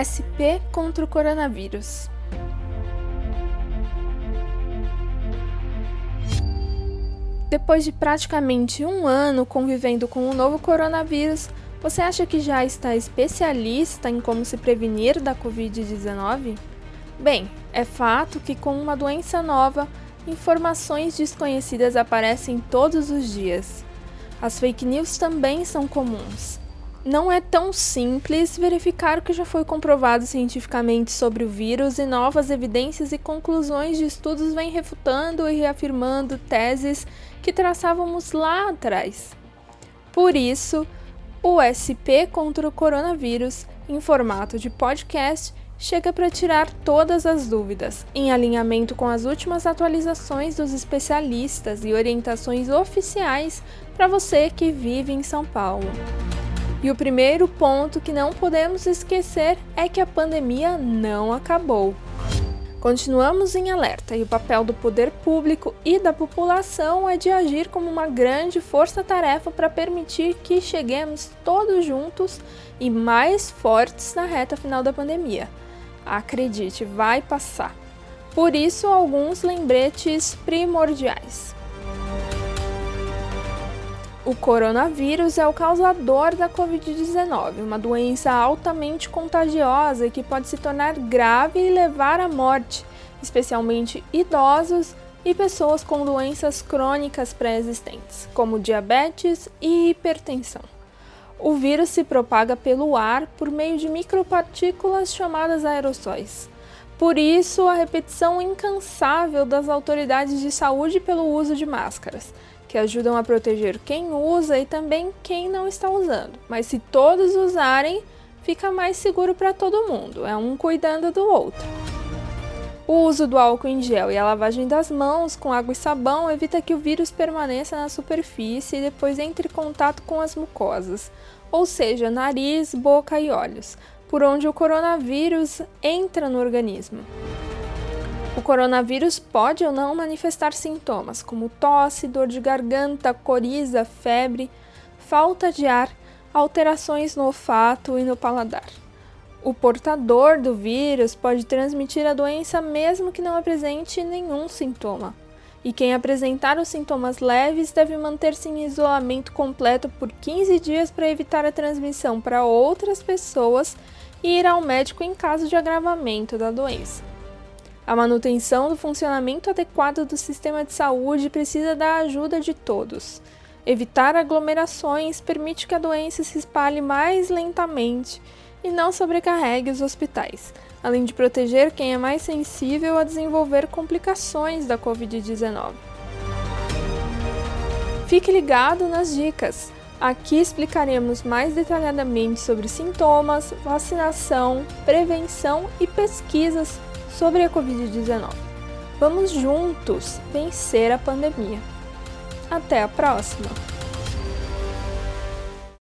SP contra o coronavírus. Depois de praticamente um ano convivendo com o novo coronavírus, você acha que já está especialista em como se prevenir da Covid-19? Bem, é fato que com uma doença nova, informações desconhecidas aparecem todos os dias. As fake news também são comuns não é tão simples verificar o que já foi comprovado cientificamente sobre o vírus e novas evidências e conclusões de estudos vêm refutando e reafirmando teses que traçávamos lá atrás. Por isso, o SP contra o coronavírus, em formato de podcast, chega para tirar todas as dúvidas, em alinhamento com as últimas atualizações dos especialistas e orientações oficiais para você que vive em São Paulo. E o primeiro ponto que não podemos esquecer é que a pandemia não acabou. Continuamos em alerta e o papel do poder público e da população é de agir como uma grande força-tarefa para permitir que cheguemos todos juntos e mais fortes na reta final da pandemia. Acredite, vai passar. Por isso, alguns lembretes primordiais. O coronavírus é o causador da Covid-19, uma doença altamente contagiosa que pode se tornar grave e levar à morte, especialmente idosos e pessoas com doenças crônicas pré-existentes, como diabetes e hipertensão. O vírus se propaga pelo ar por meio de micropartículas chamadas aerossóis. Por isso, a repetição incansável das autoridades de saúde pelo uso de máscaras que ajudam a proteger quem usa e também quem não está usando. Mas se todos usarem, fica mais seguro para todo mundo, é um cuidando do outro. O uso do álcool em gel e a lavagem das mãos com água e sabão evita que o vírus permaneça na superfície e depois entre em contato com as mucosas, ou seja, nariz, boca e olhos, por onde o coronavírus entra no organismo. O coronavírus pode ou não manifestar sintomas como tosse, dor de garganta, coriza, febre, falta de ar, alterações no olfato e no paladar. O portador do vírus pode transmitir a doença mesmo que não apresente nenhum sintoma. E quem apresentar os sintomas leves deve manter-se em isolamento completo por 15 dias para evitar a transmissão para outras pessoas e ir ao médico em caso de agravamento da doença. A manutenção do funcionamento adequado do sistema de saúde precisa da ajuda de todos. Evitar aglomerações permite que a doença se espalhe mais lentamente e não sobrecarregue os hospitais, além de proteger quem é mais sensível a desenvolver complicações da Covid-19. Fique ligado nas dicas! Aqui explicaremos mais detalhadamente sobre sintomas, vacinação, prevenção e pesquisas sobre a Covid-19. Vamos juntos vencer a pandemia. Até a próxima!